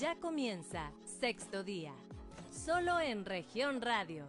Ya comienza Sexto Día, solo en región radio.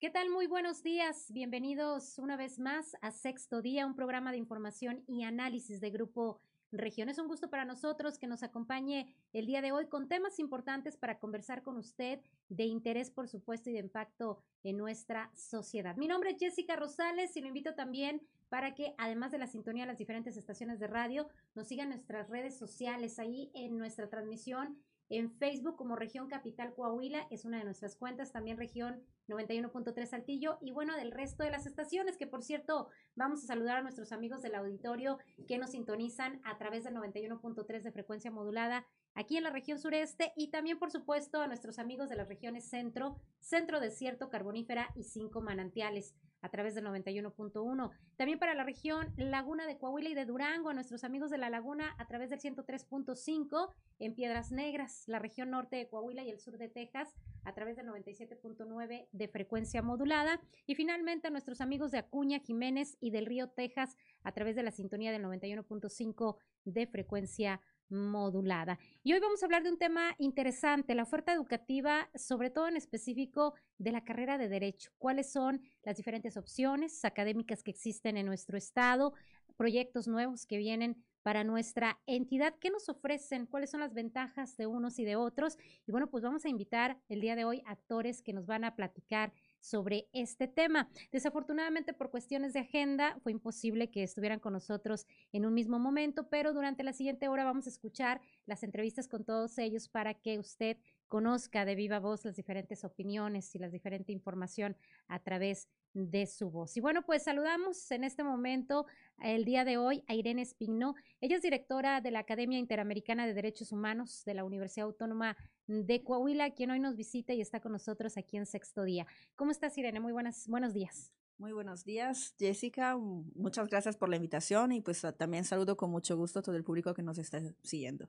¿Qué tal? Muy buenos días. Bienvenidos una vez más a Sexto Día, un programa de información y análisis de Grupo Región. Es un gusto para nosotros que nos acompañe el día de hoy con temas importantes para conversar con usted de interés, por supuesto, y de impacto en nuestra sociedad. Mi nombre es Jessica Rosales y lo invito también para que, además de la sintonía de las diferentes estaciones de radio, nos sigan nuestras redes sociales ahí en nuestra transmisión en Facebook como Región Capital Coahuila, es una de nuestras cuentas, también Región 91.3 Saltillo y bueno, del resto de las estaciones, que por cierto, vamos a saludar a nuestros amigos del auditorio que nos sintonizan a través del 91.3 de frecuencia modulada aquí en la región sureste y también, por supuesto, a nuestros amigos de las regiones centro, centro desierto, carbonífera y cinco manantiales a través del 91.1. También para la región Laguna de Coahuila y de Durango, a nuestros amigos de la Laguna a través del 103.5 en Piedras Negras, la región norte de Coahuila y el sur de Texas a través del 97.9 de frecuencia modulada. Y finalmente a nuestros amigos de Acuña, Jiménez y del Río Texas a través de la sintonía del 91.5 de frecuencia modulada modulada. Y hoy vamos a hablar de un tema interesante, la oferta educativa, sobre todo en específico de la carrera de derecho. ¿Cuáles son las diferentes opciones académicas que existen en nuestro estado? Proyectos nuevos que vienen para nuestra entidad. ¿Qué nos ofrecen? ¿Cuáles son las ventajas de unos y de otros? Y bueno, pues vamos a invitar el día de hoy actores que nos van a platicar sobre este tema. Desafortunadamente, por cuestiones de agenda, fue imposible que estuvieran con nosotros en un mismo momento, pero durante la siguiente hora vamos a escuchar las entrevistas con todos ellos para que usted conozca de viva voz las diferentes opiniones y la diferente información a través de su voz. Y bueno, pues saludamos en este momento, el día de hoy, a Irene Espigno. Ella es directora de la Academia Interamericana de Derechos Humanos de la Universidad Autónoma de Coahuila, quien hoy nos visita y está con nosotros aquí en Sexto Día. ¿Cómo estás, Irene? Muy buenas, buenos días. Muy buenos días, Jessica. Muchas gracias por la invitación y pues también saludo con mucho gusto a todo el público que nos está siguiendo.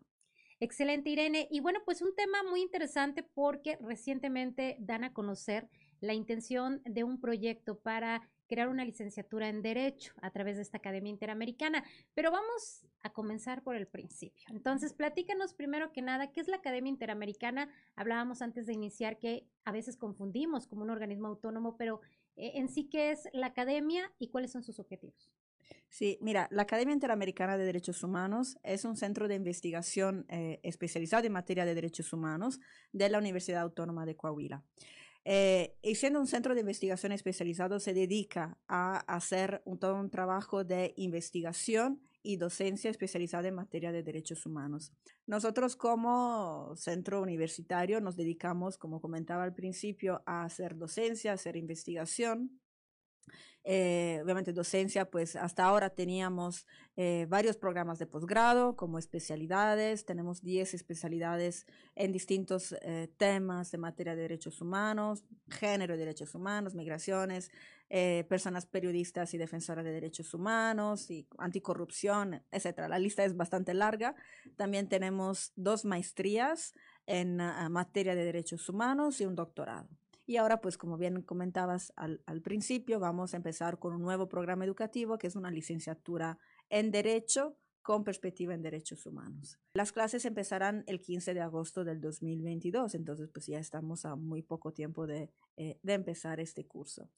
Excelente, Irene. Y bueno, pues un tema muy interesante porque recientemente dan a conocer la intención de un proyecto para crear una licenciatura en Derecho a través de esta Academia Interamericana. Pero vamos a comenzar por el principio. Entonces, platícanos primero que nada, ¿qué es la Academia Interamericana? Hablábamos antes de iniciar que a veces confundimos como un organismo autónomo, pero eh, en sí, ¿qué es la Academia y cuáles son sus objetivos? Sí, mira, la Academia Interamericana de Derechos Humanos es un centro de investigación eh, especializado en materia de derechos humanos de la Universidad Autónoma de Coahuila. Eh, y siendo un centro de investigación especializado, se dedica a hacer todo un trabajo de investigación y docencia especializada en materia de derechos humanos. Nosotros como centro universitario nos dedicamos, como comentaba al principio, a hacer docencia, hacer investigación eh, obviamente docencia, pues hasta ahora teníamos eh, varios programas de posgrado como especialidades, tenemos 10 especialidades en distintos eh, temas de materia de derechos humanos, género y derechos humanos, migraciones, personas periodistas y defensoras de derechos humanos y anticorrupción, etcétera. La lista es bastante larga. También tenemos dos maestrías en ah, materia de derechos humanos y un doctorado. Y ahora, pues como bien comentabas al, principio, vamos a empezar con un nuevo programa educativo que es una licenciatura en Derecho con perspectiva en derechos humanos. Las clases empezarán el 15 de agosto del 2022, entonces pues ya estamos a muy poco tiempo de, eh, empezar este curso.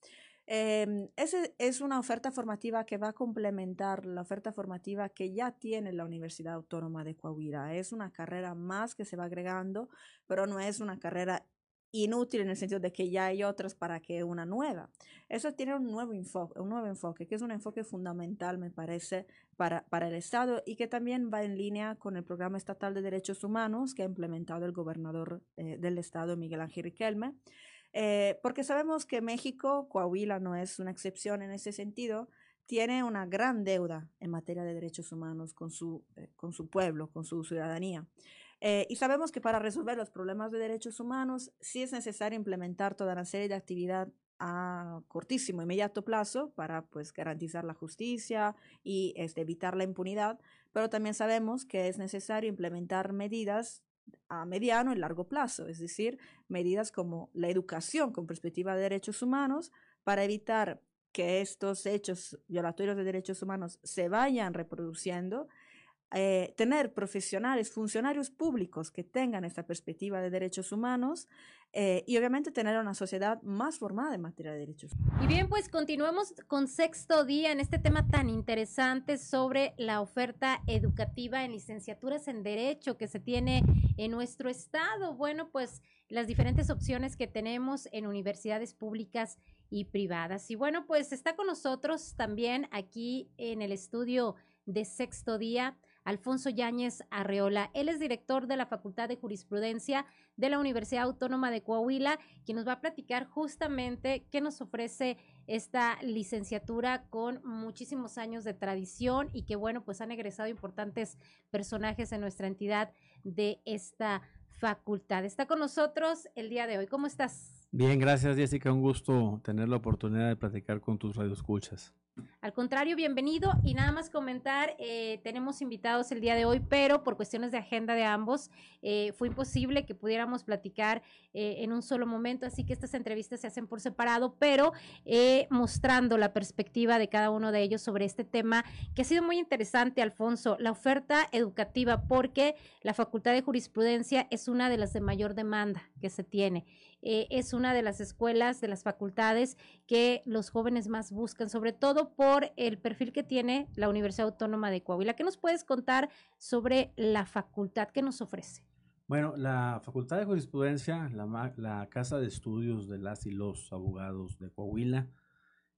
Eh, es una oferta formativa que va a complementar la oferta formativa que ya tiene la Universidad Autónoma de Coahuila. Es una carrera más que se va agregando, pero no es una carrera inútil en el sentido de que ya hay otras para que una nueva. Eso tiene un nuevo enfoque, un nuevo enfoque que es un enfoque fundamental, me parece, para, para el Estado y que también va en línea con el Programa Estatal de Derechos Humanos que ha implementado el gobernador eh, del Estado, Miguel Ángel Riquelme. Eh, porque sabemos que México, Coahuila no es una excepción en ese sentido, tiene una gran deuda en materia de derechos humanos con su, eh, con su pueblo, con su ciudadanía. Eh, y sabemos que para resolver los problemas de derechos humanos sí es necesario implementar toda una serie de actividad a cortísimo, inmediato plazo para pues, garantizar la justicia y este, evitar la impunidad, pero también sabemos que es necesario implementar medidas a mediano y largo plazo, es decir, medidas como la educación con perspectiva de derechos humanos para evitar que estos hechos violatorios de derechos humanos se vayan reproduciendo eh, tener profesionales, funcionarios públicos que tengan esta perspectiva de derechos humanos eh, y obviamente tener una sociedad más formada en materia de derechos. Y bien, pues continuemos con sexto día en este tema tan interesante sobre la oferta educativa en licenciaturas en Derecho que se tiene en nuestro estado. Bueno, pues las diferentes opciones que tenemos en universidades públicas y privadas. Y bueno, pues está con nosotros también aquí en el estudio de sexto día Alfonso Yáñez Arreola. Él es director de la Facultad de Jurisprudencia de la Universidad Autónoma de Coahuila, quien nos va a platicar justamente qué nos ofrece esta licenciatura con muchísimos años de tradición y que, bueno, pues han egresado importantes personajes en nuestra entidad de esta facultad. Está con nosotros el día de hoy. ¿Cómo estás? Bien, gracias Jessica. Un gusto tener la oportunidad de platicar con tus radioescuchas. Al contrario, bienvenido. Y nada más comentar, eh, tenemos invitados el día de hoy, pero por cuestiones de agenda de ambos eh, fue imposible que pudiéramos platicar eh, en un solo momento, así que estas entrevistas se hacen por separado, pero mostrando la perspectiva de cada uno de ellos sobre este tema que ha sido muy interesante, Alfonso, la oferta educativa, porque la Facultad de Jurisprudencia es una de las de mayor demanda que se tiene. Es una de las escuelas, de las facultades que los jóvenes más buscan, sobre todo por el perfil que tiene la Universidad Autónoma de Coahuila. ¿Qué nos puedes contar sobre la facultad que nos ofrece? Bueno, la Facultad de Jurisprudencia, la, Casa de Estudios de las y los Abogados de Coahuila,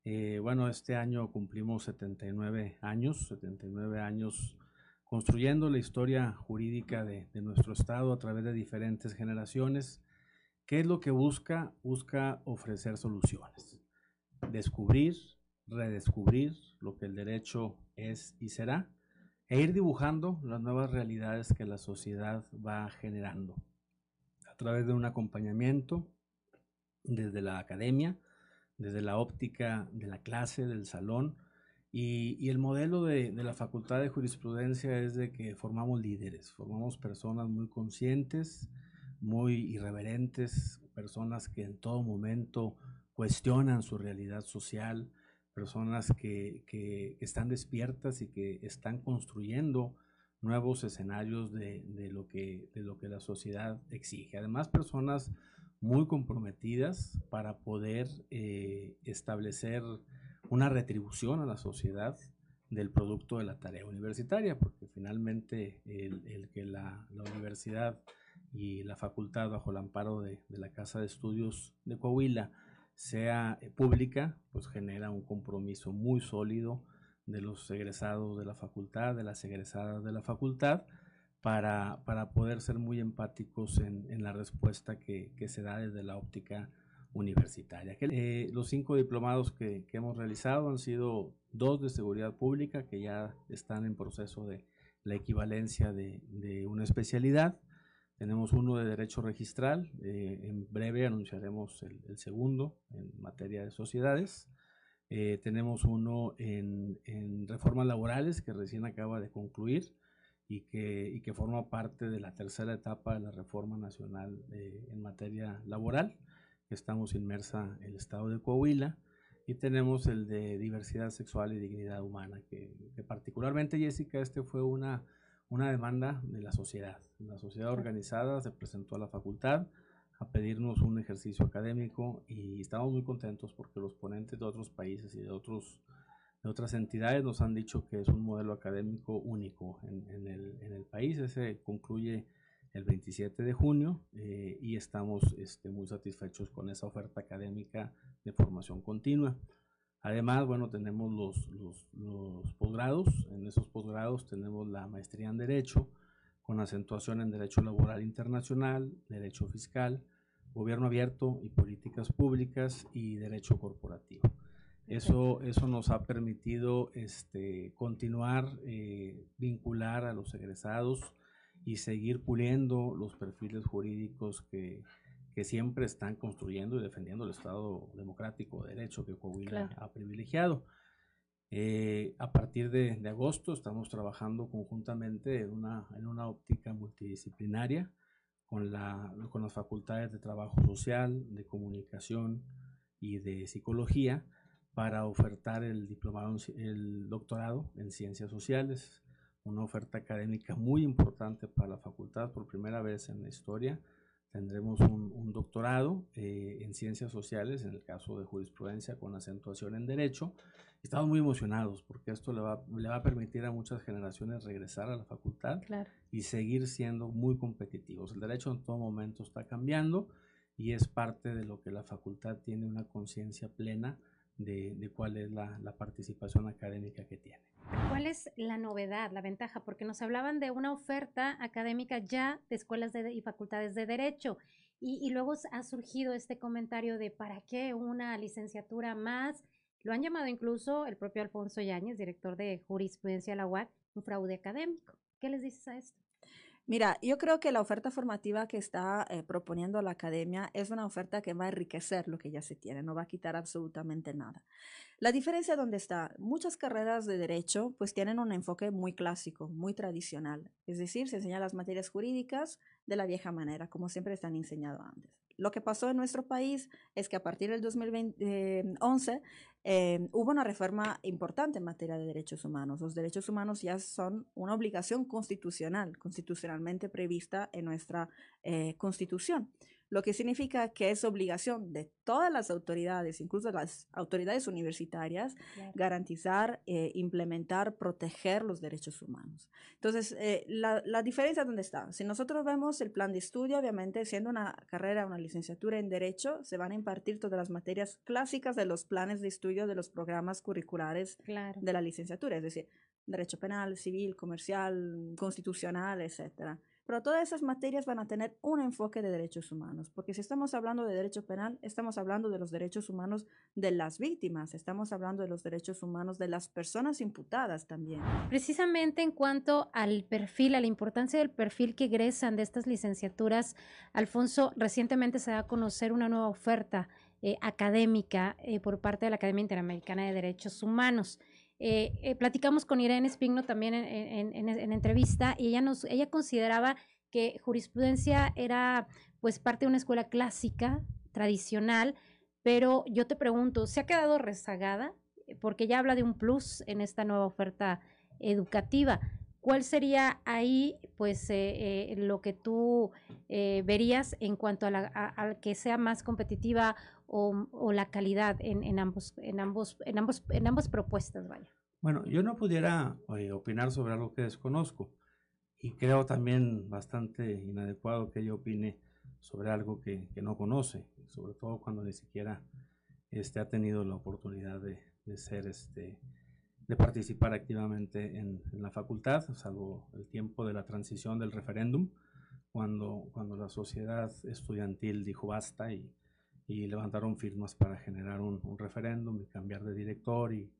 eh, bueno, este año cumplimos 79 años, 79 años construyendo la historia jurídica de nuestro Estado a través de diferentes generaciones. ¿Qué es lo que busca? Busca ofrecer soluciones descubrir, redescubrir lo que el derecho es y será, e ir dibujando las nuevas realidades que la sociedad va generando a través de un acompañamiento desde la academia, desde la óptica de la clase, del salón, y, el modelo de, la Facultad de Jurisprudencia es de que formamos líderes, formamos personas muy conscientes, muy irreverentes, personas que en todo momento cuestionan su realidad social, personas que, que, están despiertas y que están construyendo nuevos escenarios de, de, lo que, de lo que la sociedad exige. Además, personas muy comprometidas para poder eh, establecer una retribución a la sociedad del producto de la tarea universitaria, porque finalmente el, el que la, la, universidad y la facultad bajo el amparo de, de la Casa de Estudios de Coahuila sea eh, pública, pues genera un compromiso muy sólido de los egresados de la facultad, de las egresadas de la facultad, para, para poder ser muy empáticos en, en la respuesta que, que, se da desde la óptica universitaria. Eh, los cinco diplomados que, que, hemos realizado han sido dos de seguridad pública, que ya están en proceso de la equivalencia de, de una especialidad, tenemos uno de derecho registral, eh, en breve anunciaremos el, segundo en materia de sociedades. Eh, tenemos uno en, reformas laborales que recién acaba de concluir y que, y que, forma parte de la tercera etapa de la reforma nacional eh, en materia laboral, estamos inmersa en el estado de Coahuila. Y tenemos el de diversidad sexual y dignidad humana, que, que particularmente, Jessica, este fue una una demanda de la sociedad. La sociedad organizada se presentó a la facultad a pedirnos un ejercicio académico y estamos muy contentos porque los ponentes de otros países y de, otros, de otras entidades nos han dicho que es un modelo académico único en, en, el, en el, país. Ese concluye el 27 de junio eh, y estamos este, muy satisfechos con esa oferta académica de formación continua. Además, bueno, tenemos los, los, los posgrados. En esos posgrados tenemos la maestría en Derecho, con acentuación en Derecho Laboral Internacional, Derecho Fiscal, Gobierno Abierto y Políticas Públicas y Derecho Corporativo. Eso, eso nos ha permitido este, continuar, eh, vincular a los egresados y seguir puliendo los perfiles jurídicos que, que siempre están construyendo y defendiendo el Estado democrático de derecho que Coahuila ha privilegiado. Eh, a partir de, de, agosto estamos trabajando conjuntamente en una, en una óptica multidisciplinaria con, la, con las facultades de trabajo social, de comunicación y de psicología para ofertar el diplomado, el doctorado en ciencias sociales una oferta académica muy importante para la facultad por primera vez en la historia. Tendremos un, doctorado eh, en ciencias sociales, en el caso de jurisprudencia, con acentuación en derecho. Estamos muy emocionados porque esto le va, le va a permitir a muchas generaciones regresar a la facultad y seguir siendo muy competitivos. El derecho en todo momento está cambiando y es parte de lo que la facultad tiene una conciencia plena de, cuál es la, participación académica que tiene. ¿Cuál es la novedad, la ventaja? Porque nos hablaban de una oferta académica ya de escuelas y facultades de derecho. Y, luego ha surgido este comentario de ¿para qué una licenciatura más? Lo han llamado incluso el propio Alfonso Yáñez, director de jurisprudencia de la UAC, un fraude académico. ¿Qué les dices a esto? Mira, yo creo que la oferta formativa que está eh, proponiendo la academia es una oferta que va a enriquecer lo que ya se tiene, no va a quitar absolutamente nada. La diferencia donde está, muchas carreras de derecho pues tienen un enfoque muy clásico, muy tradicional, es decir, se enseñan las materias jurídicas de la vieja manera, como siempre están enseñado antes. Lo que pasó en nuestro país es que a partir del 2011 eh, hubo una reforma importante en materia de derechos humanos. Los derechos humanos ya son una obligación constitucional, constitucionalmente prevista en nuestra eh, constitución lo que significa que es obligación de todas las autoridades, incluso las autoridades universitarias, garantizar, eh, implementar, proteger los derechos humanos. Entonces, eh, la, la, diferencia dónde está. Si nosotros vemos el plan de estudio, obviamente, siendo una carrera, una licenciatura en Derecho, se van a impartir todas las materias clásicas de los planes de estudio de los programas curriculares de la licenciatura, es decir, Derecho penal, civil, comercial, constitucional, etcétera. Pero todas esas materias van a tener un enfoque de derechos humanos, porque si estamos hablando de derecho penal, estamos hablando de los derechos humanos de las víctimas, estamos hablando de los derechos humanos de las personas imputadas también. Precisamente en cuanto al perfil, a la importancia del perfil que egresan de estas licenciaturas, Alfonso, recientemente se da a conocer una nueva oferta eh, académica eh, por parte de la Academia Interamericana de Derechos Humanos. Eh, eh, platicamos con Irene Spigno también en, en, entrevista y ella, nos, ella consideraba que jurisprudencia era pues parte de una escuela clásica, tradicional, pero yo te pregunto, ¿se ha quedado rezagada? Porque ya habla de un plus en esta nueva oferta educativa. ¿Cuál sería ahí, pues, eh, lo que tú verías en cuanto a, la, que sea más competitiva o, la calidad en, ambos, en, ambos, en, ambos, en ambas propuestas, vaya. Bueno, yo no pudiera eh, opinar sobre algo que desconozco y creo también bastante inadecuado que ella opine sobre algo que, no conoce, sobre todo cuando ni siquiera este, ha tenido la oportunidad de, ser este, de participar activamente en, en, la facultad, salvo el tiempo de la transición del referéndum, cuando, cuando la sociedad estudiantil dijo basta y y levantaron firmas para generar un, referéndum y cambiar de director y,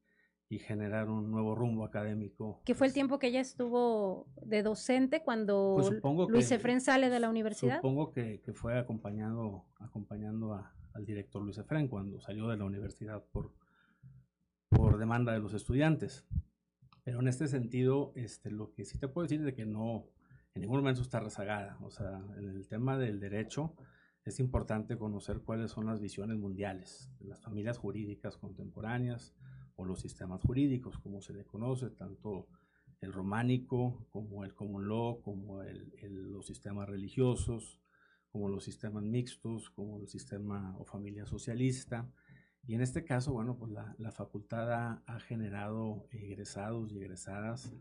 y, generar un nuevo rumbo académico. ¿Qué fue el tiempo que ella estuvo de docente cuando pues Luis Efren sale de la universidad? Supongo que, que fue acompañando, acompañando a, al director Luis Efren cuando salió de la universidad por, por demanda de los estudiantes. Pero en este sentido, este, lo que sí te puedo decir es que no, en ningún momento está rezagada. O sea, en el tema del derecho, es importante conocer cuáles son las visiones mundiales de las familias jurídicas contemporáneas o los sistemas jurídicos, como se le conoce, tanto el románico como el common law, como el, los sistemas religiosos, como los sistemas mixtos, como el sistema o familia socialista. Y en este caso, bueno, pues la, la facultad ha, ha, generado egresados y egresadas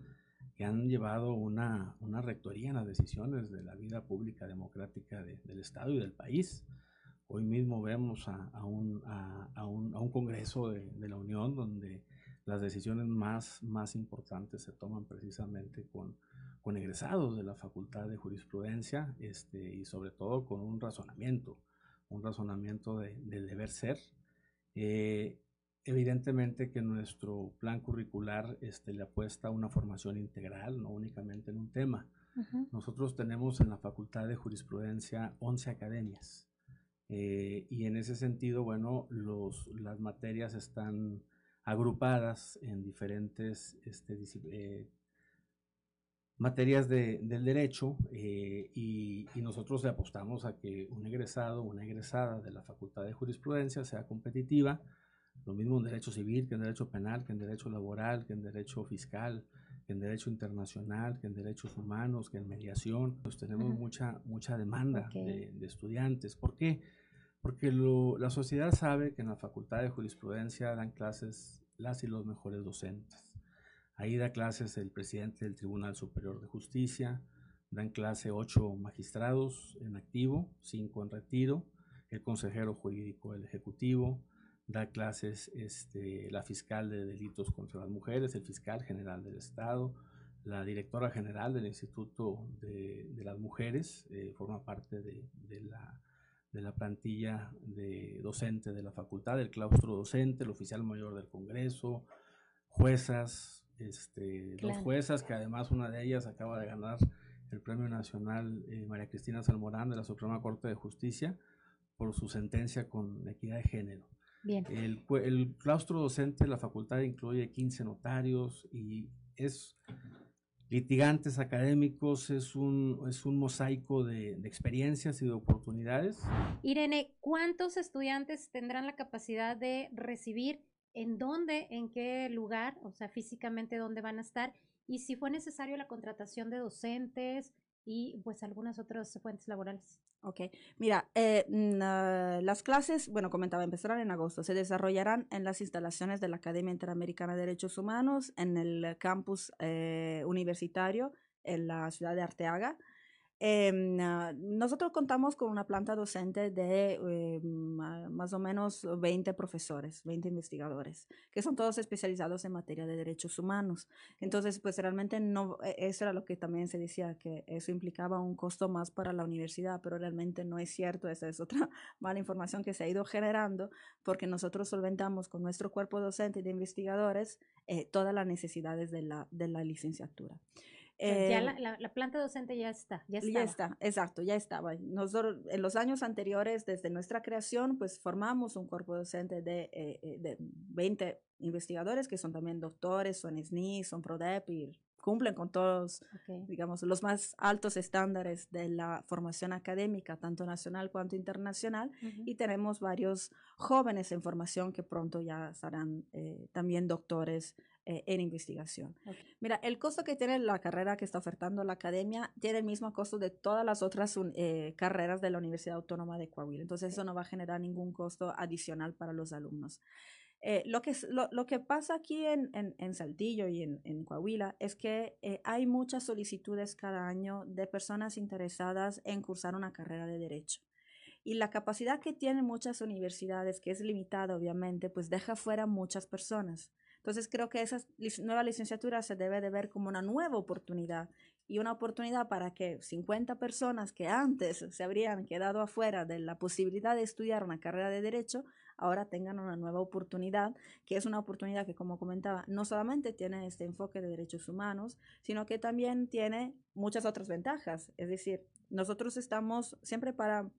que han llevado una, una, rectoría en las decisiones de la vida pública democrática del Estado y del país. Hoy mismo vemos a, a, un, a un, un, Congreso de, de, la Unión donde las decisiones más, más importantes se toman precisamente con, con egresados de la Facultad de Jurisprudencia este, y sobre todo con un razonamiento, un razonamiento de, del deber ser. Eh, Evidentemente que nuestro plan curricular este, le apuesta a una formación integral, no únicamente en un tema. Nosotros tenemos en la Facultad de Jurisprudencia 11 academias eh, y en ese sentido, bueno, los, las materias están agrupadas en diferentes este, eh, materias de, del derecho eh, y, y, nosotros le apostamos a que un egresado, una egresada de la Facultad de Jurisprudencia sea competitiva, lo mismo en derecho civil, que en derecho penal, que en derecho laboral, que en derecho fiscal, que en derecho internacional, que en derechos humanos, que en mediación, pues tenemos Ujú. mucha, mucha demanda Ok. de, de estudiantes. ¿Por qué? Porque lo- la sociedad sabe que en la Facultad de Jurisprudencia dan clases las y los mejores docentes. Ahí da clases el presidente del Tribunal Superior de Justicia, dan clase ocho magistrados en activo, cinco en retiro, el consejero jurídico del Ejecutivo, da clases este, la fiscal de delitos contra las mujeres, el fiscal general del Estado, la directora general del Instituto de, de las Mujeres, eh, forma parte de, de la, de la plantilla de docente de la facultad, del claustro docente, el oficial mayor del Congreso, juezas, este, dos juezas, que además una de ellas acaba de ganar el Premio Nacional eh, María Cristina Salmorán de la Suprema Corte de Justicia por su sentencia con equidad de género. Bien. El, el claustro docente de la facultad incluye 15 notarios y es litigantes académicos, es un, es un mosaico de, de experiencias y de oportunidades. Irene, ¿cuántos estudiantes tendrán la capacidad de recibir? ¿En dónde? ¿En qué lugar? O sea, físicamente dónde van a estar. Y si fue necesario la contratación de docentes y pues algunas otras fuentes laborales. Ok, mira, eh, mm, ah, las clases, bueno, comentaba, empezarán en agosto, se desarrollarán en las instalaciones de la Academia Interamericana de Derechos Humanos, en el campus eh, universitario, en la ciudad de Arteaga. Ah, nosotros contamos con una planta docente de eh, más o menos 20 profesores, 20 investigadores, que son todos especializados en materia de derechos humanos. Entonces, pues realmente no, e- eso era lo que también se decía, que eso implicaba un costo más para la universidad, pero realmente no es cierto, esa es otra mala información que se ha ido generando, porque nosotros solventamos con nuestro cuerpo docente de investigadores eh, todas las necesidades de la, de la licenciatura. Ya Eh, la, la- la planta docente ya está, ya ya está, exacto, ya estaba. Nosotros en los años anteriores, desde nuestra creación, pues formamos un cuerpo docente de, eh, eh, de 20 investigadores que son también doctores, son SNI, son PRODEP y cumplen con todos, Ok. digamos, los más altos estándares de la formación académica, tanto nacional cuanto internacional. Ujú. Y tenemos varios jóvenes en formación que pronto ya serán eh, también doctores eh, en investigación. Ok. Mira, el costo que tiene la carrera que está ofertando la academia tiene el mismo costo de todas las otras un- eh, carreras de la Universidad Autónoma de Coahuila. Entonces, eso no va a generar ningún costo adicional para los alumnos. Eh, lo, que, lo, lo que pasa aquí en, en, en Saltillo y en, en Coahuila es que eh, hay muchas solicitudes cada año de personas interesadas en cursar una carrera de derecho. Y la capacidad que tienen muchas universidades, que es limitada obviamente, pues deja fuera muchas personas. Entonces creo que esa nueva licenciatura se debe de ver como una nueva oportunidad y una oportunidad para que 50 personas que antes se habrían quedado afuera de la posibilidad de estudiar una carrera de derecho, ahora tengan una nueva oportunidad, que es una oportunidad que, como comentaba, no solamente tiene este enfoque de derechos humanos, sino que también tiene muchas otras ventajas. Es decir, nosotros estamos siempre para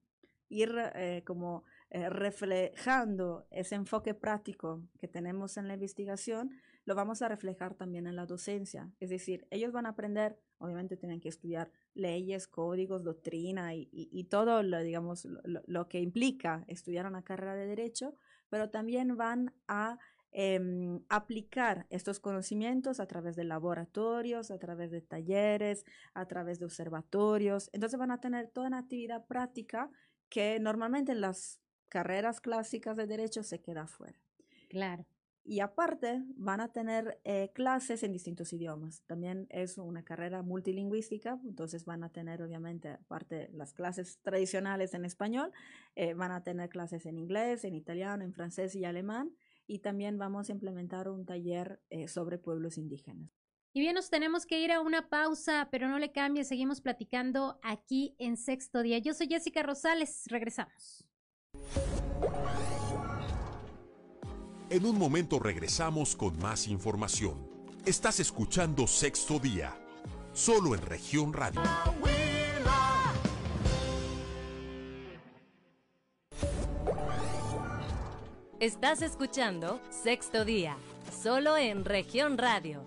ir eh, como eh, reflejando ese enfoque práctico que tenemos en la investigación, lo vamos a reflejar también en la docencia. Es decir, ellos van a aprender, obviamente tienen que estudiar leyes, códigos, doctrina y, y- todo lo, digamos, lo- lo que implica estudiar una carrera de derecho, pero también van a em, aplicar estos conocimientos a través de laboratorios, a través de talleres, a través de observatorios. Entonces van a tener toda una actividad práctica que normalmente en las carreras clásicas de derecho se queda fuera. Claro. Y aparte van a tener eh, clases en distintos idiomas. También es una carrera multilingüística, entonces van a tener obviamente, aparte las clases tradicionales en español, eh, van a tener clases en inglés, en italiano, en francés y alemán. Y también vamos a implementar un taller eh, sobre pueblos indígenas. Y bien, nos tenemos que ir a una pausa, pero no le cambie, seguimos platicando aquí en Sexto Día. Yo soy Jessica Rosales, regresamos. En un momento regresamos con más información. Estás escuchando Sexto Día, solo en región radio. Estás escuchando Sexto Día, solo en región radio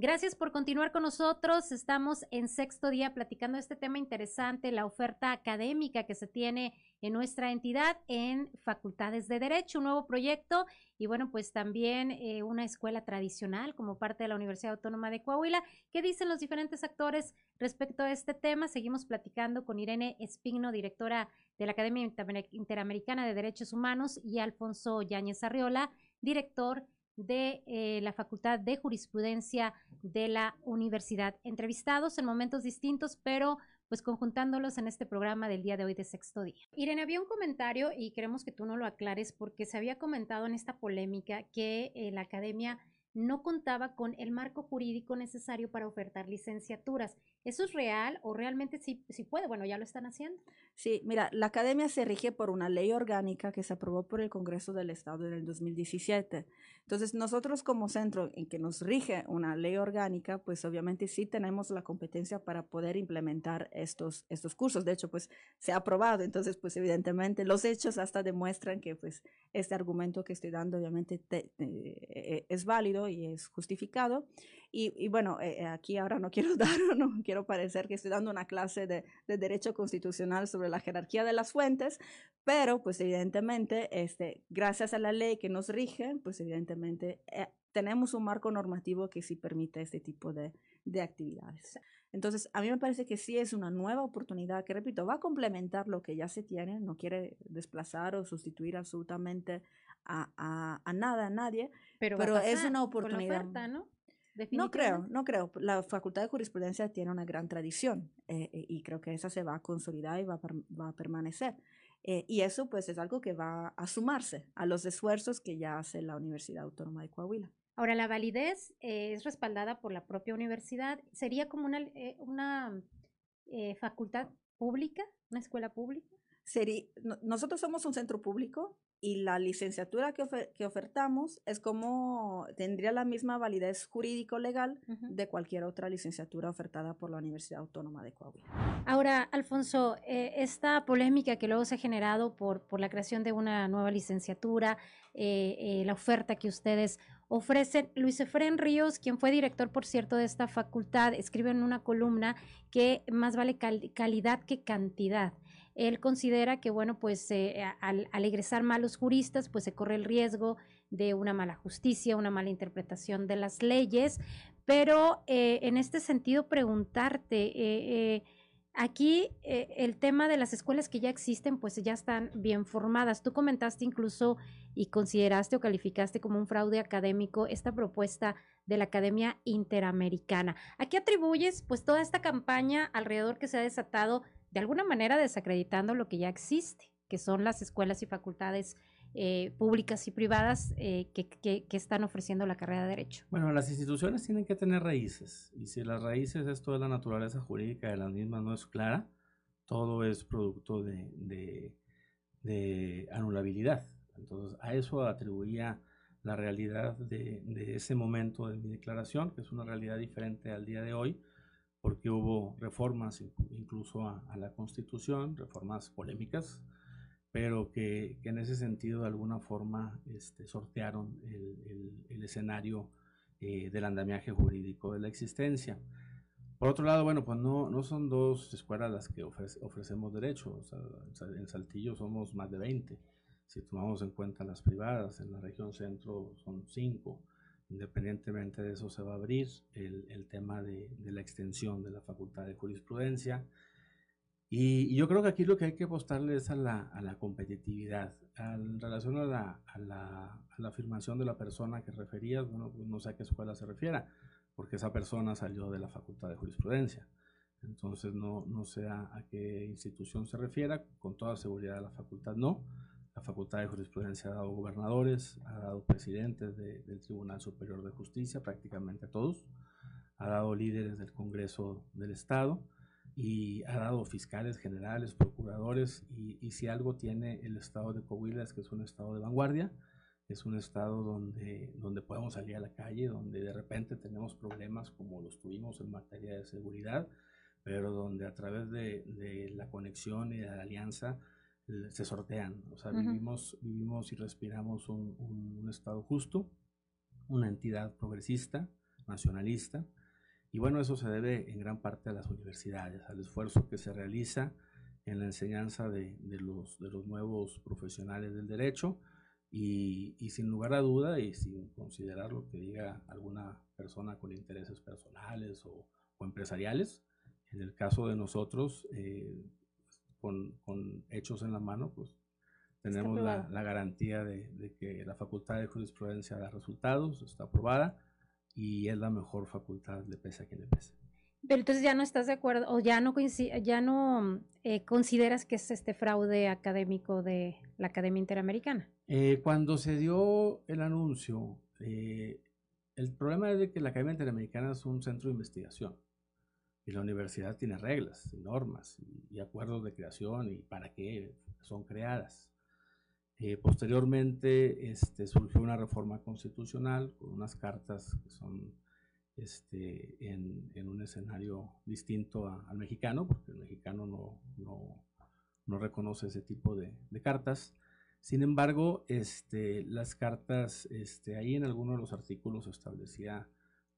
Gracias por continuar con nosotros. Estamos en sexto día platicando este tema interesante, la oferta académica que se tiene en nuestra entidad en facultades de derecho, un nuevo proyecto y bueno, pues también eh, una escuela tradicional como parte de la Universidad Autónoma de Coahuila. ¿Qué dicen los diferentes actores respecto a este tema? Seguimos platicando con Irene Espigno, directora de la Academia Interamericana de Derechos Humanos y Alfonso Yáñez Arriola, director de eh, la Facultad de Jurisprudencia de la universidad. Entrevistados en momentos distintos, pero pues conjuntándolos en este programa del día de hoy de sexto día. Irene, había un comentario y queremos que tú no lo aclares porque se había comentado en esta polémica que eh, la academia no contaba con el marco jurídico necesario para ofertar licenciaturas. ¿Eso es real o realmente sí, sí puede? Bueno, ya lo están haciendo. Sí, mira, la academia se rige por una ley orgánica que se aprobó por el Congreso del Estado en el 2017. Entonces, nosotros como centro en que nos rige una ley orgánica, pues obviamente sí tenemos la competencia para poder implementar estos, estos cursos. De hecho, pues se ha aprobado. Entonces, pues evidentemente los hechos hasta demuestran que pues este argumento que estoy dando obviamente eh, es válido y es justificado. Y, bueno, eh, aquí ahora no quiero dar, no quiero parecer que estoy dando una clase de, de, derecho constitucional sobre la jerarquía de las fuentes, pero pues evidentemente, este, gracias a la ley que nos rige, pues evidentemente eh, tenemos un marco normativo que sí permite este tipo de, de actividades. Entonces, a mí me parece que sí es una nueva oportunidad que, repito, va a complementar lo que ya se tiene, no quiere desplazar o sustituir absolutamente a, a, a nada, a nadie, pero, es una oportunidad. ¿no? No creo, no creo. La Facultad de Jurisprudencia tiene una gran tradición eh, eh, y creo que esa se va a consolidar y va a, va a permanecer. Eh, y eso pues es algo que va a sumarse a los esfuerzos que ya hace la Universidad Autónoma de Coahuila. Ahora, la validez es respaldada por la propia universidad. ¿Sería como una, una facultad pública, una escuela pública? Sería, nosotros somos un centro público y la licenciatura que, que, ofertamos es como tendría la misma validez jurídico-legal de cualquier otra licenciatura ofertada por la Universidad Autónoma de Coahuila. Ahora, Alfonso, eh, esta polémica que luego se ha generado por, por la creación de una nueva licenciatura, eh, eh, la oferta que ustedes ofrecen, Luis Efren Ríos, quien fue director, por cierto, de esta facultad, escribe en una columna que más vale calidad que cantidad. Él considera que, bueno, pues eh, al, al, egresar malos juristas, pues se corre el riesgo de una mala justicia, una mala interpretación de las leyes. Pero eh, en este sentido, preguntarte, eh, aquí el tema de las escuelas que ya existen, pues ya están bien formadas. Tú comentaste incluso y consideraste o calificaste como un fraude académico esta propuesta de la Academia Interamericana. ¿A qué atribuyes pues toda esta campaña alrededor que se ha desatado de alguna manera desacreditando lo que ya existe, que son las escuelas y facultades eh, públicas y privadas eh, que, están ofreciendo la carrera de Derecho. Bueno, las instituciones tienen que tener raíces, y si las raíces, esto de la naturaleza jurídica de las mismas no es clara, todo es producto de anulabilidad. Entonces, a eso atribuía la realidad de, de, ese momento de mi declaración, que es una realidad diferente al día de hoy, porque hubo reformas incluso a, la Constitución, reformas polémicas, pero que, que, en ese sentido de alguna forma este, sortearon el, el, escenario eh, del andamiaje jurídico de la existencia. Por otro lado, bueno, pues no, no son dos escuelas las que ofrecemos derechos. en Saltillo somos más de 20. Si tomamos en cuenta las privadas, en la región centro son cinco. Independientemente de eso, se va a abrir el, tema de, la extensión de la Facultad de Jurisprudencia. Y, yo creo que aquí lo que hay que apostarle es a la, a competitividad. en relación a la, a, a afirmación de la persona que referías, bueno, pues no sé a qué escuela se refiera, porque esa persona salió de la Facultad de Jurisprudencia. Entonces no, no sé a, a qué institución se refiera, con toda seguridad la facultad no. La Facultad de Jurisprudencia ha dado gobernadores, ha dado presidentes del Tribunal Superior de Justicia, prácticamente todos, ha dado líderes del Congreso del Estado y ha dado fiscales generales, procuradores, y, y, si algo tiene el Estado de Coahuila es que es un Estado de vanguardia, es un Estado donde, donde podemos salir a la calle, donde de repente tenemos problemas como los tuvimos en materia de seguridad, pero donde a través de, de la conexión y de la alianza, se sortean. O sea, vivimos, vivimos y respiramos un, un, estado justo, una entidad progresista, nacionalista. Y bueno, eso se debe en gran parte a las universidades, al esfuerzo que se realiza en la enseñanza de, de, los, de los, nuevos profesionales del derecho y, y, sin lugar a duda y sin considerar lo que diga alguna persona con intereses personales o, o empresariales, en el caso de nosotros, eh, con, con, hechos en la mano, pues tenemos la, la, garantía de, de, que la Facultad de Jurisprudencia da resultados, está aprobada y es la mejor facultad, le pese a quien le pese. Pero entonces ya no estás de acuerdo o ya no, ya no eh, consideras que es este fraude académico de la Academia Interamericana. Eh, cuando se dio el anuncio, eh, el problema es de que la Academia Interamericana es un centro de investigación y la universidad tiene reglas, y normas y, y acuerdos de creación y para qué son creadas. Eh, posteriormente este, surgió una reforma constitucional con unas cartas que son este, en, en, un escenario distinto a, al mexicano, porque el mexicano no, no, no reconoce ese tipo de, de, cartas. Sin embargo, este, las cartas, este, ahí en alguno de los artículos establecía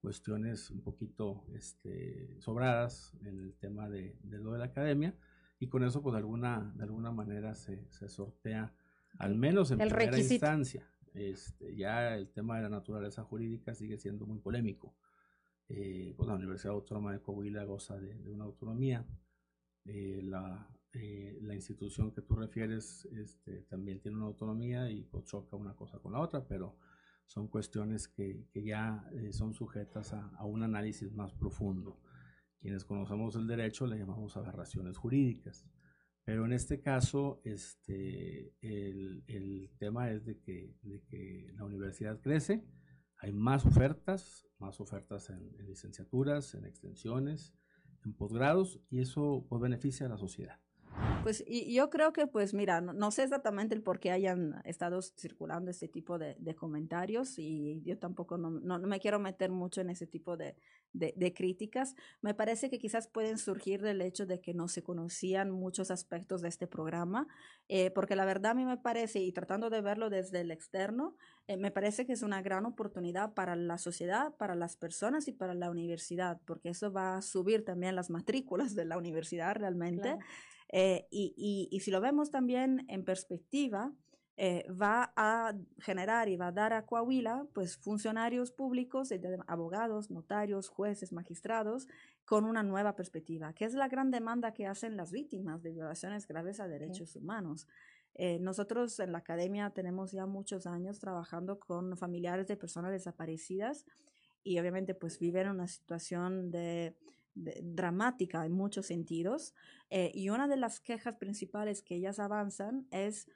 cuestiones un poquito este, sobradas en el tema de, de, lo de la academia, y con eso, pues de alguna, de alguna manera se, se sortea al menos en el primera requisito. instancia. Este, ya el tema de la naturaleza jurídica sigue siendo muy polémico. Eh, pues la Universidad Autónoma de Coahuila goza de, de una autonomía. Eh, la, eh, la, institución que tú refieres este, también tiene una autonomía y pues, choca una cosa con la otra, pero son cuestiones que, que ya eh, son sujetas a, a, un análisis más profundo. Quienes conocemos el derecho le llamamos aberraciones jurídicas. Pero en este caso, este, el, el tema es de que, de que, la universidad crece, hay más ofertas, más ofertas en, en licenciaturas, en extensiones, en posgrados, y eso pues, beneficia a la sociedad. Pues y yo creo que, pues mira, no, no, sé exactamente el por qué hayan estado circulando este tipo de, de comentarios y yo tampoco no, no, no, me quiero meter mucho en ese tipo de, de, de, críticas. Me parece que quizás pueden surgir del hecho de que no se conocían muchos aspectos de este programa, eh, porque la verdad a mí me parece, y tratando de verlo desde el externo, eh, me parece que es una gran oportunidad para la sociedad, para las personas y para la universidad, porque eso va a subir también las matrículas de la universidad realmente. Claro. Eh, y, y, y, si lo vemos también en perspectiva, eh, va a generar y va a dar a Coahuila pues funcionarios públicos, abogados, notarios, jueces, magistrados, con una nueva perspectiva, que es la gran demanda que hacen las víctimas de violaciones graves a derechos sí. humanos. Eh, nosotros en la academia tenemos ya muchos años trabajando con familiares de personas desaparecidas y obviamente pues viven una situación de de, dramática en muchos sentidos. Eh, y una de las quejas principales que ellas avanzan es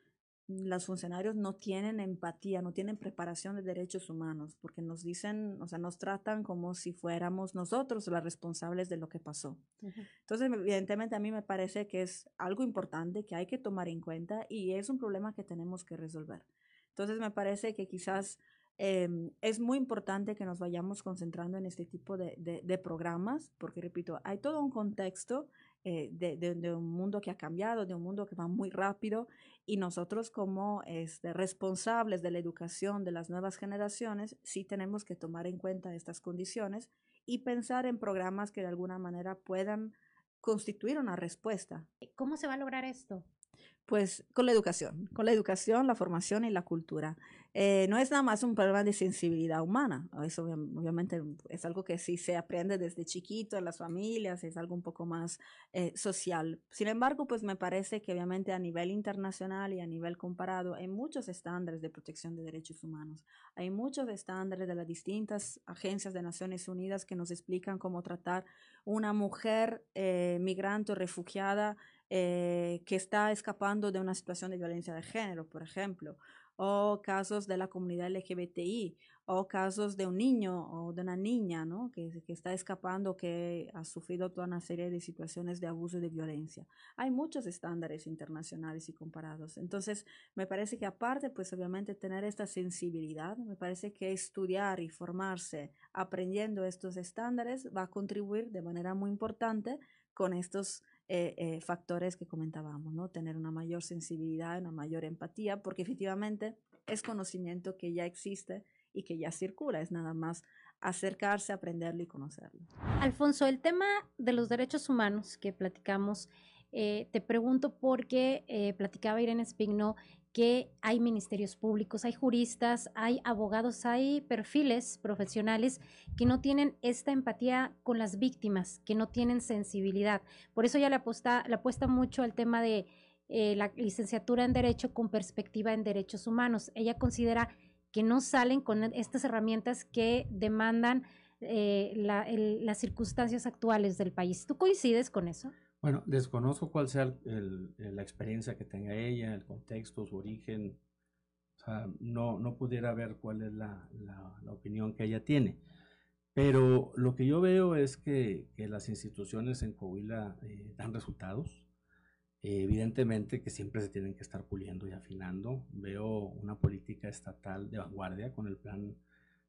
los funcionarios no tienen empatía, no tienen preparación de derechos humanos, porque nos dicen, o sea, nos tratan como si fuéramos nosotros las responsables de lo que pasó. Uh -huh. Entonces, evidentemente a mí me parece que es algo importante que hay que tomar en cuenta y es un problema que tenemos que resolver. Entonces, me parece que quizás eh, es muy importante que nos vayamos concentrando en este tipo de, de, de programas, porque repito, hay todo un contexto eh, de, de, un mundo que ha cambiado, de un mundo que va muy rápido, y nosotros como este, responsables de la educación de las nuevas generaciones, sí tenemos que tomar en cuenta estas condiciones y pensar en programas que de alguna manera puedan constituir una respuesta. ¿Cómo se va a lograr esto? Pues con la educación, con la educación, la formación y la cultura. Eh, no es nada más un problema de sensibilidad humana, eso obviamente es algo que sí se aprende desde chiquito en las familias, es algo un poco más eh, social. Sin embargo, pues me parece que obviamente a nivel internacional y a nivel comparado hay muchos estándares de protección de derechos humanos, hay muchos estándares de las distintas agencias de Naciones Unidas que nos explican cómo tratar una mujer eh, migrante o refugiada eh, que está escapando de una situación de violencia de género, por ejemplo, o casos de la comunidad LGBTI, o casos de un niño o de una niña ¿no? que, está escapando, que ha sufrido toda una serie de situaciones de abuso y de violencia. Hay muchos estándares internacionales y comparados. Entonces, me parece que aparte, pues obviamente tener esta sensibilidad, me parece que estudiar y formarse aprendiendo estos estándares va a contribuir de manera muy importante con estos eh, eh, factores que comentábamos, ¿no? Tener una mayor sensibilidad, una mayor empatía, porque efectivamente es conocimiento que ya existe y que ya circula, es nada más acercarse, aprenderlo y conocerlo. Alfonso, el tema de los derechos humanos que platicamos, eh, te pregunto porque platicaba Irene Spigno que hay ministerios públicos, hay juristas, hay abogados, hay perfiles profesionales que no tienen esta empatía con las víctimas, que no tienen sensibilidad. Por eso ella le apuesta, le apuesta mucho al tema de eh, la licenciatura en Derecho con perspectiva en derechos humanos. Ella considera que no salen con estas herramientas que demandan eh, las circunstancias actuales del país. ¿Tú coincides con eso? Bueno, desconozco cuál sea la experiencia que tenga ella, el contexto, su origen. O sea, no, no pudiera ver cuál es la, opinión que ella tiene. Pero lo que yo veo es que, las instituciones en Coahuila eh, dan resultados. evidentemente que siempre se tienen que estar puliendo y afinando. Veo una política estatal de vanguardia con el plan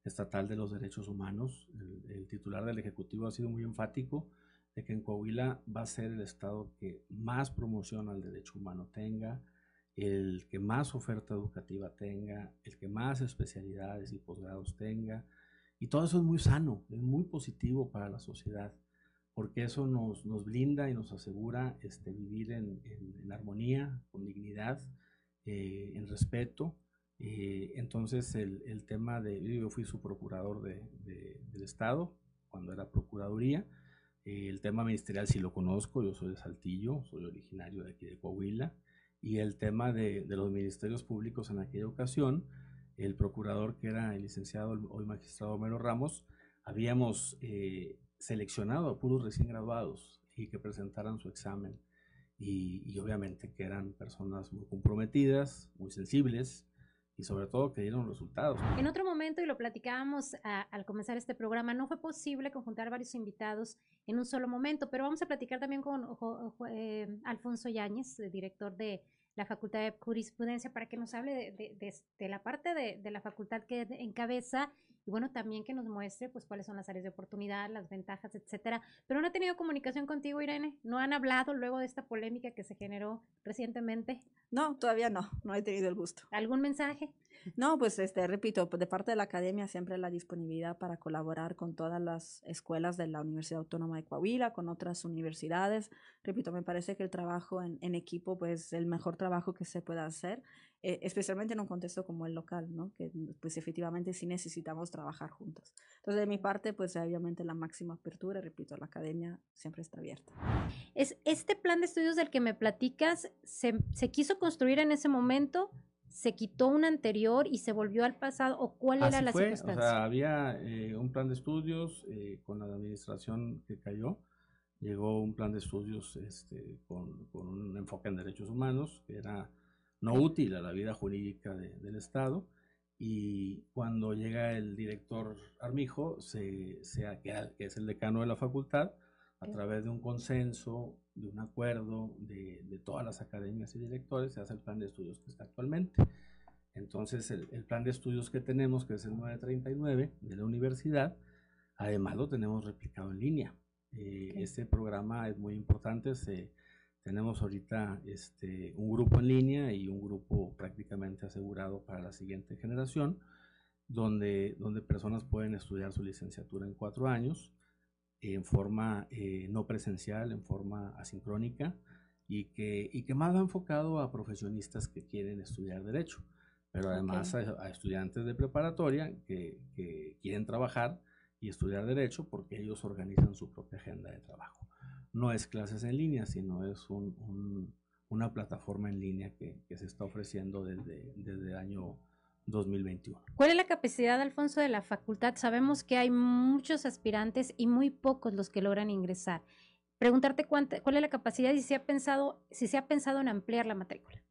estatal de los derechos humanos. el titular del Ejecutivo ha sido muy enfático de que en Coahuila va a ser el estado que más promoción al derecho humano tenga, el que más oferta educativa tenga, el que más especialidades y posgrados tenga. Y todo eso es muy sano, es muy positivo para la sociedad, porque eso nos, nos blinda y nos asegura este, vivir en, en, armonía, con dignidad, eh, en respeto. Eh, entonces el, el, tema de, yo fui su procurador de, del Estado cuando era Procuraduría, el tema ministerial sí lo conozco, yo soy de Saltillo, soy originario de aquí de Coahuila. Y el tema de, los ministerios públicos en aquella ocasión, el procurador que era el licenciado, hoy magistrado Homero Ramos, habíamos eh, seleccionado a puros recién graduados y que presentaran su examen. y, obviamente que eran personas muy comprometidas, muy sensibles, y sobre todo que dieron resultados. En otro momento, y lo platicábamos al comenzar este programa, no fue posible conjuntar varios invitados en un solo momento, pero vamos a platicar también con eh, Alfonso Yáñez, director de la Facultad de Jurisprudencia, para que nos hable de, la parte de, la facultad que encabeza y bueno, también que nos muestre pues cuáles son las áreas de oportunidad, las ventajas, etcétera. Pero no ha tenido comunicación contigo, Irene. ¿No han hablado luego de esta polémica que se generó recientemente? No, todavía no, no he tenido el gusto. ¿Algún mensaje? No, pues este, repito, de parte de la academia siempre la disponibilidad para colaborar con todas las escuelas de la Universidad Autónoma de Coahuila, con otras universidades. Repito, me parece que el trabajo en, en equipo, pues el mejor trabajo que se pueda hacer, eh, especialmente en un contexto como el local, ¿no? Que pues efectivamente sí necesitamos trabajar juntos. Entonces, de mi parte, pues obviamente la máxima apertura, repito, la academia siempre está abierta. Es, este plan de estudios del que me platicas, ¿se, se quiso construir en ese momento? se quitó un anterior y se volvió al pasado o cuál era la circunstancia? O sea, había eh, un plan de estudios eh, con la administración que cayó, llegó un plan de estudios este, con, con, un enfoque en derechos humanos que era no útil a la vida jurídica del Estado y cuando llega el director Armijo, se, se, que es el decano de la facultad, a través de un consenso, de un acuerdo de, de, todas las academias y directores, se hace el plan de estudios que está actualmente. Entonces, el, el, plan de estudios que tenemos, que es el 939 de la universidad, además lo tenemos replicado en línea. Eh, Este programa es muy importante, se, tenemos ahorita este, un grupo en línea y un grupo prácticamente asegurado para la siguiente generación, donde, donde personas pueden estudiar su licenciatura en cuatro años en forma eh, no presencial, en forma asincrónica y que, y que más va enfocado a profesionistas que quieren estudiar derecho, pero además a, estudiantes de preparatoria que, que, quieren trabajar y estudiar derecho porque ellos organizan su propia agenda de trabajo. No es clases en línea, sino es un, una plataforma en línea que, que, se está ofreciendo desde, desde el año 2021. ¿Cuál es la capacidad, Alfonso, de la facultad? Sabemos que hay muchos aspirantes y muy pocos los que logran ingresar. Preguntarte cuánta, cuál es la capacidad y si se ha pensado, si se ha pensado en ampliar la matrícula.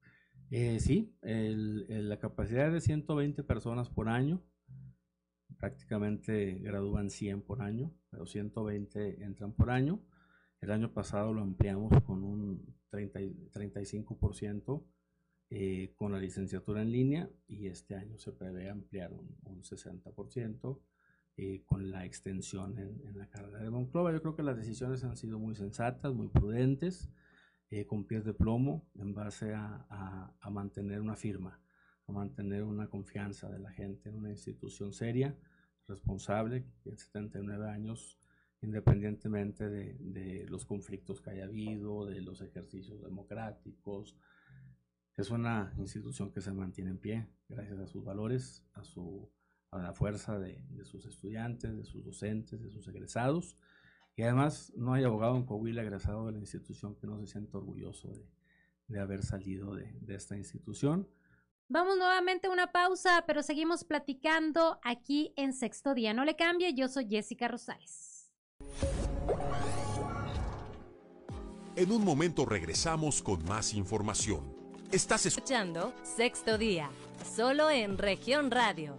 Eh, sí, la capacidad es de 120 personas por año. Prácticamente gradúan 100 por año, pero 120 entran por año. El año pasado lo ampliamos con un 30, 35% eh, con la licenciatura en línea y este año se prevé ampliar un, 60% eh, con la extensión en, la carrera de Monclova. Yo creo que las decisiones han sido muy sensatas, muy prudentes, eh, con pies de plomo en base a, a, mantener una firma, a mantener una confianza de la gente en una institución seria, responsable, que tiene 79 años, independientemente de, los conflictos que haya habido, de los ejercicios democráticos. Es una institución que se mantiene en pie gracias a sus valores, a, su, a la fuerza de, sus estudiantes, de sus docentes, de sus egresados. Y además no hay abogado en Coahuila egresado de la institución que no se sienta orgulloso de, de haber salido de, de esta institución. Vamos nuevamente a una pausa, pero seguimos platicando aquí en Sexto Día. No le cambie, yo soy Jessica Rosales. En un momento regresamos con más información. Estás escuchando Sexto Día, solo en región radio.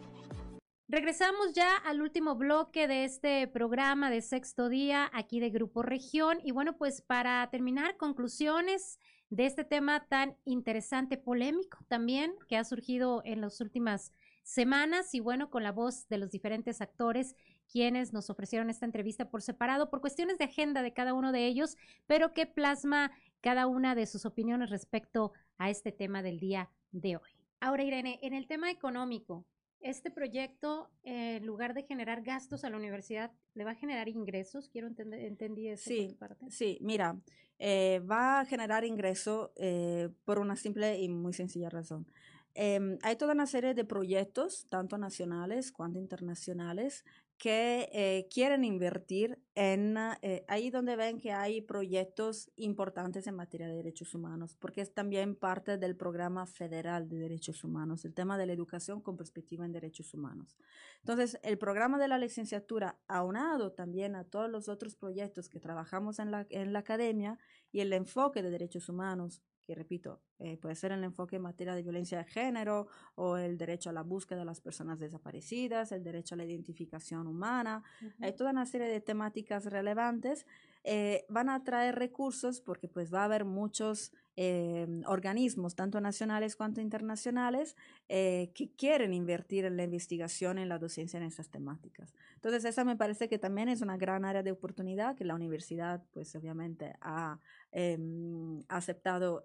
Regresamos ya al último bloque de este programa de Sexto Día aquí de Grupo Región. Y bueno, pues para terminar, conclusiones de este tema tan interesante, polémico también, que ha surgido en las últimas semanas y bueno, con la voz de los diferentes actores quienes nos ofrecieron esta entrevista por separado por cuestiones de agenda de cada uno de ellos, pero que plasma cada una de sus opiniones respecto a este tema del día de hoy. Ahora, Irene, en el tema económico, este proyecto, eh, en lugar de generar gastos a la universidad, ¿le va a generar ingresos? Quiero entender, entendí eso sí, parte. Sí, mira, eh, va a generar ingresos eh, por una simple y muy sencilla razón. Eh, hay toda una serie de proyectos, tanto nacionales cuanto internacionales, que eh, quieren invertir en eh, ahí donde ven que hay proyectos importantes en materia de derechos humanos, porque es también parte del programa federal de derechos humanos, el tema de la educación con perspectiva en derechos humanos. Entonces, el programa de la licenciatura, aunado también a todos los otros proyectos que trabajamos en la, en la academia y el enfoque de derechos humanos, que repito, eh, puede ser el enfoque en materia de violencia de género o el derecho a la búsqueda de las personas desaparecidas, el derecho a la identificación humana, uh -huh. hay toda una serie de temáticas relevantes. Eh, van a traer recursos porque pues va a haber muchos eh, organismos, tanto nacionales cuanto internacionales, eh, que quieren invertir en la investigación, en la docencia en esas temáticas. Entonces, esa me parece que también es una gran área de oportunidad que la universidad, pues obviamente, ha eh, aceptado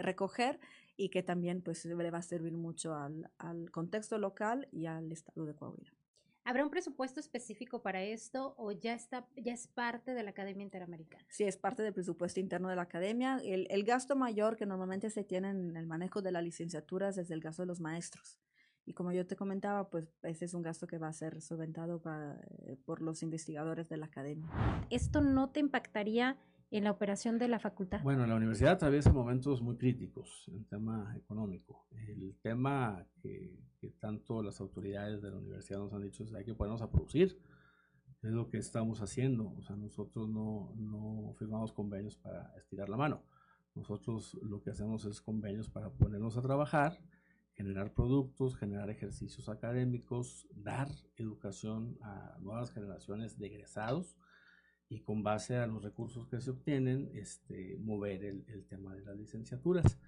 recoger y que también pues le va a servir mucho al, al contexto local y al estado de Coahuila. ¿Habrá un presupuesto específico para esto o ya está ya es parte de la Academia Interamericana? Sí, es parte del presupuesto interno de la Academia. El, el, gasto mayor que normalmente se tiene en el manejo de las licenciaturas es el gasto de los maestros. Y como yo te comentaba, pues ese es un gasto que va a ser solventado para, eh, por los investigadores de la Academia. ¿Esto no te impactaría en la operación de la facultad? Bueno, la universidad atraviesa momentos muy críticos en tema económico. El tema que, que, tanto las autoridades de la universidad nos han dicho es hay que ponernos a producir. Es lo que estamos haciendo. O sea, nosotros no, no firmamos convenios para estirar la mano. Nosotros lo que hacemos es convenios para ponernos a trabajar, generar productos, generar ejercicios académicos, dar educación a nuevas generaciones de egresados y con base a los recursos que se obtienen, este, mover el, el tema de las licenciaturas.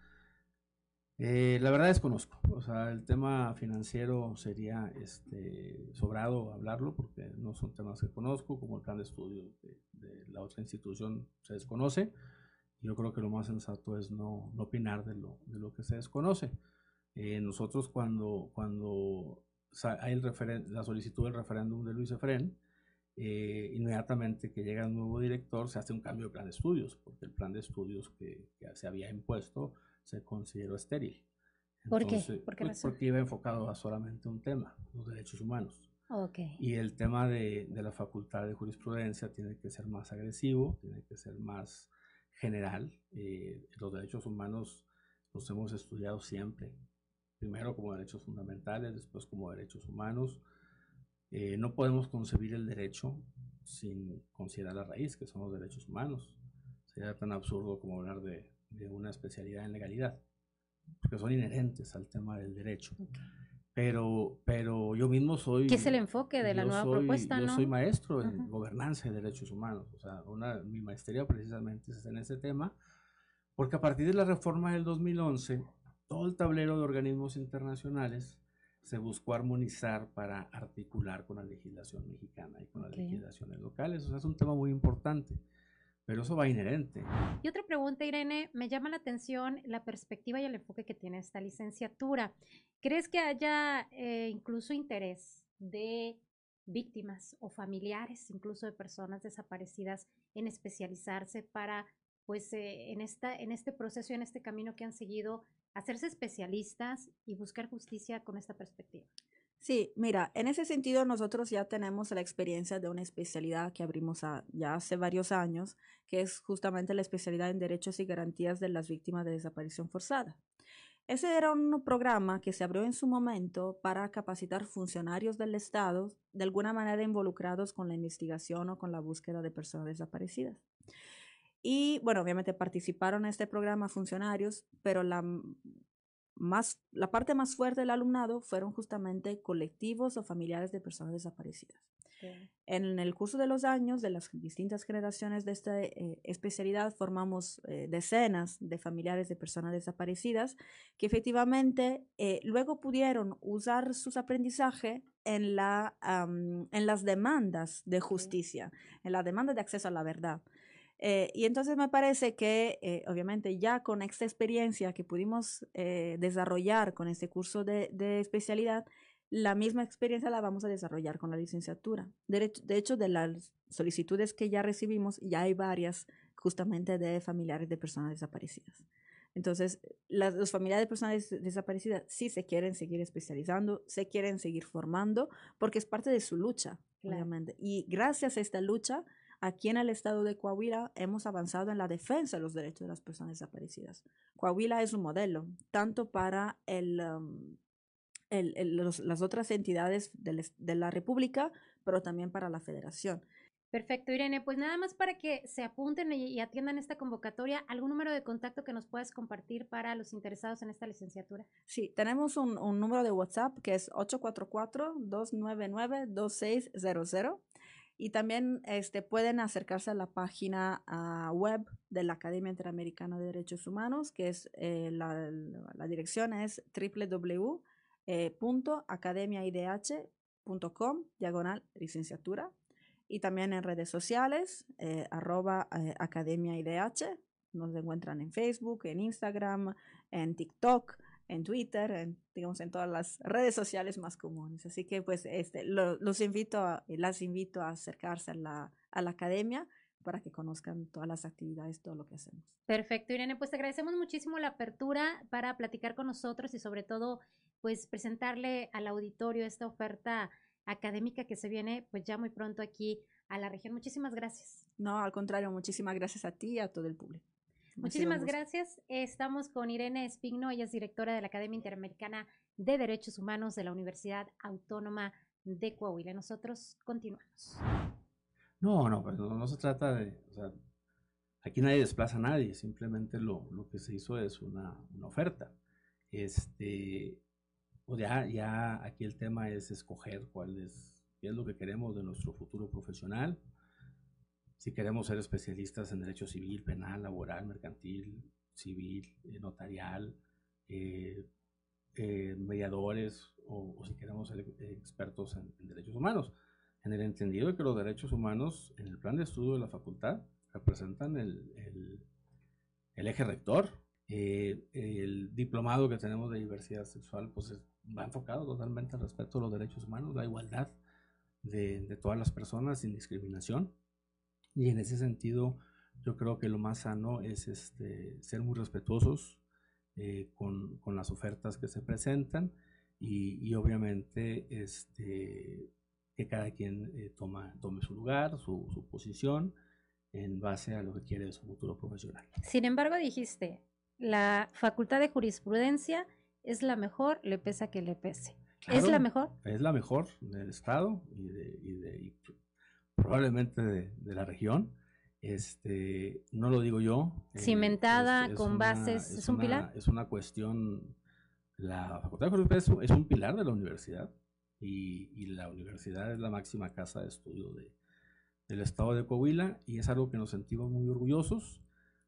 Eh, la verdad desconozco, o sea, el tema financiero sería este, sobrado hablarlo porque no son temas que conozco, como el plan de estudio de, de la otra institución se desconoce. Yo creo que lo más sensato es no, no opinar de lo, de lo que se desconoce. Eh, nosotros cuando, cuando hay el la solicitud del referéndum de Luis Efren, eh, inmediatamente que llega el nuevo director se hace un cambio de plan de estudios, porque el plan de estudios que, que se había impuesto se consideró estéril. Entonces, ¿Por qué? ¿Por qué pues porque iba enfocado a solamente un tema, los derechos humanos. Okay. Y el tema de, de, la facultad de jurisprudencia tiene que ser más agresivo, tiene que ser más general. Eh, los derechos humanos los hemos estudiado siempre, primero como derechos fundamentales, después como derechos humanos. Eh, no podemos concebir el derecho sin considerar la raíz, que son los derechos humanos. Sería tan absurdo como hablar de, de una especialidad en legalidad, porque son inherentes al tema del derecho. Pero, pero yo mismo soy... ¿Qué es el enfoque de la nueva soy, propuesta? Yo ¿no? soy maestro en gobernanza de derechos humanos. O sea, una, mi maestría precisamente es en ese tema, porque a partir de la reforma del 2011, todo el tablero de organismos internacionales se buscó armonizar para articular con la legislación mexicana y con las legislaciones locales. O sea, es un tema muy importante. Pero eso va inherente. Y otra pregunta, Irene, me llama la atención la perspectiva y el enfoque que tiene esta licenciatura. ¿Crees que haya eh, incluso interés de víctimas o familiares, incluso de personas desaparecidas, en especializarse para, pues, eh, en, esta, en este proceso y en este camino que han seguido, hacerse especialistas y buscar justicia con esta perspectiva? Sí, mira, en ese sentido nosotros ya tenemos la experiencia de una especialidad que abrimos ya hace varios años, que es justamente la especialidad en derechos y garantías de las víctimas de desaparición forzada. Ese era un programa que se abrió en su momento para capacitar funcionarios del Estado de alguna manera involucrados con la investigación o con la búsqueda de personas desaparecidas. Y bueno, obviamente participaron en este programa funcionarios, pero la más, la parte más fuerte del alumnado fueron justamente colectivos o familiares de personas desaparecidas. En el curso de los años, de las distintas generaciones de esta eh, especialidad, formamos eh, decenas de familiares de personas desaparecidas que efectivamente eh, luego pudieron usar sus aprendizajes en, la, en las demandas de justicia, en la demanda de acceso a la verdad. Eh, y entonces me parece que, eh, obviamente, ya con esta experiencia que pudimos eh, desarrollar con este curso de, de, especialidad, la misma experiencia la vamos a desarrollar con la licenciatura. De, de, hecho, de las solicitudes que ya recibimos, ya hay varias justamente de familiares de personas desaparecidas. Entonces, las, los familiares de personas desaparecidas sí se quieren seguir especializando, se quieren seguir formando, porque es parte de su lucha, obviamente. Y gracias a esta lucha, Aquí en el estado de Coahuila hemos avanzado en la defensa de los derechos de las personas desaparecidas. Coahuila es un modelo, tanto para el, um, las otras entidades de, la República, pero también para la Federación. Perfecto, Irene. Pues nada más para que se apunten y, atiendan esta convocatoria, ¿algún número de contacto que nos puedas compartir para los interesados en esta licenciatura? Sí, tenemos un, un número de WhatsApp que es 844-299-2600 y también este, pueden acercarse a la página uh, web de la Academia Interamericana de Derechos Humanos, que es eh, la, la, dirección es www.academiaidh.com, diagonal licenciatura. Y también en redes sociales, eh, arroba eh. Nos encuentran en Facebook, en Instagram, en TikTok en Twitter, en, digamos, en todas las redes sociales más comunes. Así que, pues, este, los invito, a, las invito a acercarse a la, a la academia para que conozcan todas las actividades, todo lo que hacemos. Perfecto, Irene, pues te agradecemos muchísimo la apertura para platicar con nosotros y sobre todo, pues presentarle al auditorio esta oferta académica que se viene pues ya muy pronto aquí a la región. Muchísimas gracias. No, al contrario, muchísimas gracias a ti y a todo el público. Muchísimas gracias. Estamos con Irene Espigno, ella es directora de la Academia Interamericana de Derechos Humanos de la Universidad Autónoma de Coahuila. Nosotros continuamos. No, no, pues no, se trata de, o sea, aquí nadie desplaza a nadie, simplemente lo, lo que se hizo es una, una oferta. Este, pues ya, ya aquí el tema es escoger cuál es, qué es lo que queremos de nuestro futuro profesional si queremos ser especialistas en derecho civil, penal, laboral, mercantil, civil, eh, notarial, eh, eh, mediadores, o, si queremos ser expertos en, derechos humanos, en el entendido de que los derechos humanos en el plan de estudio de la facultad representan el, el, eje rector. el diplomado que tenemos de diversidad sexual pues va enfocado totalmente al respeto a los derechos humanos, la igualdad de, de todas las personas sin discriminación. Y en ese sentido, yo creo que lo más sano es este, ser muy respetuosos eh, con, con, las ofertas que se presentan y, y obviamente este, que cada quien eh, toma, tome su lugar, su, su, posición en base a lo que quiere de su futuro profesional. Sin embargo, dijiste, la Facultad de Jurisprudencia es la mejor, le pesa que le pese. ¿Es la mejor? Es la mejor del Estado y de, y de probablemente de, la región. Este, no lo digo yo. Eh, Cimentada, con bases, ¿es, un pilar? Es una cuestión, la Facultad de Jurisprudencia es un pilar de la universidad y, la universidad es la máxima casa de estudio de, del estado de Coahuila y es algo que nos sentimos muy orgullosos,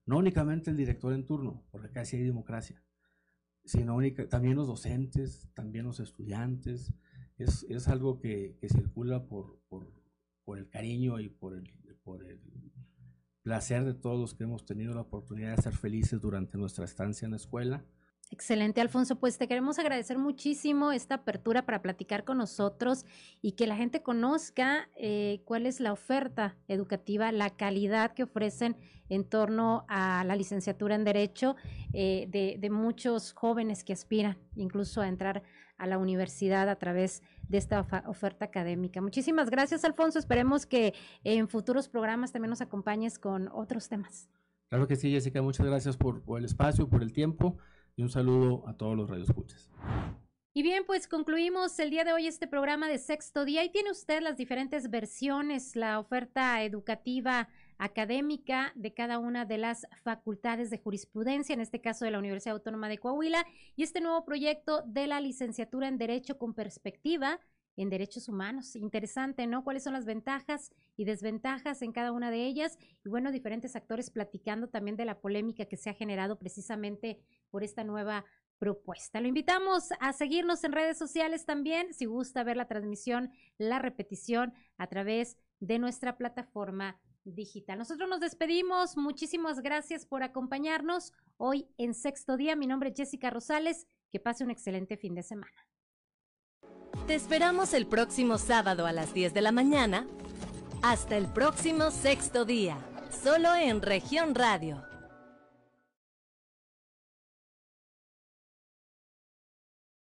no únicamente el director en turno, porque acá sí hay democracia, sino también los docentes, también los estudiantes, es, es algo que, que circula por, por, por el cariño y por el, por el placer de todos los que hemos tenido la oportunidad de ser felices durante nuestra estancia en la escuela. Excelente, Alfonso. Pues te queremos agradecer muchísimo esta apertura para platicar con nosotros y que la gente conozca eh, cuál es la oferta educativa, la calidad que ofrecen en torno a la licenciatura en Derecho eh, de, de, muchos jóvenes que aspiran incluso a entrar a la universidad a través de esta oferta académica. Muchísimas gracias, Alfonso. Esperemos que en futuros programas también nos acompañes con otros temas. Claro que sí, Jessica. Muchas gracias por, por el espacio, por el tiempo y un saludo a todos los radioescuchas. Y bien, pues concluimos el día de hoy este programa de sexto día y tiene usted las diferentes versiones, la oferta educativa académica de cada una de las facultades de jurisprudencia, en este caso de la Universidad Autónoma de Coahuila, y este nuevo proyecto de la licenciatura en Derecho con perspectiva en derechos humanos. Interesante, ¿no? ¿Cuáles son las ventajas y desventajas en cada una de ellas? Y bueno, diferentes actores platicando también de la polémica que se ha generado precisamente por esta nueva propuesta. Lo invitamos a seguirnos en redes sociales también, si gusta ver la transmisión, la repetición a través de nuestra plataforma digital. Nosotros nos despedimos. Muchísimas gracias por acompañarnos hoy en sexto día. Mi nombre es Jessica Rosales. Que pase un excelente fin de semana. Te esperamos el próximo sábado a las 10 de la mañana. Hasta el próximo sexto día, solo en región radio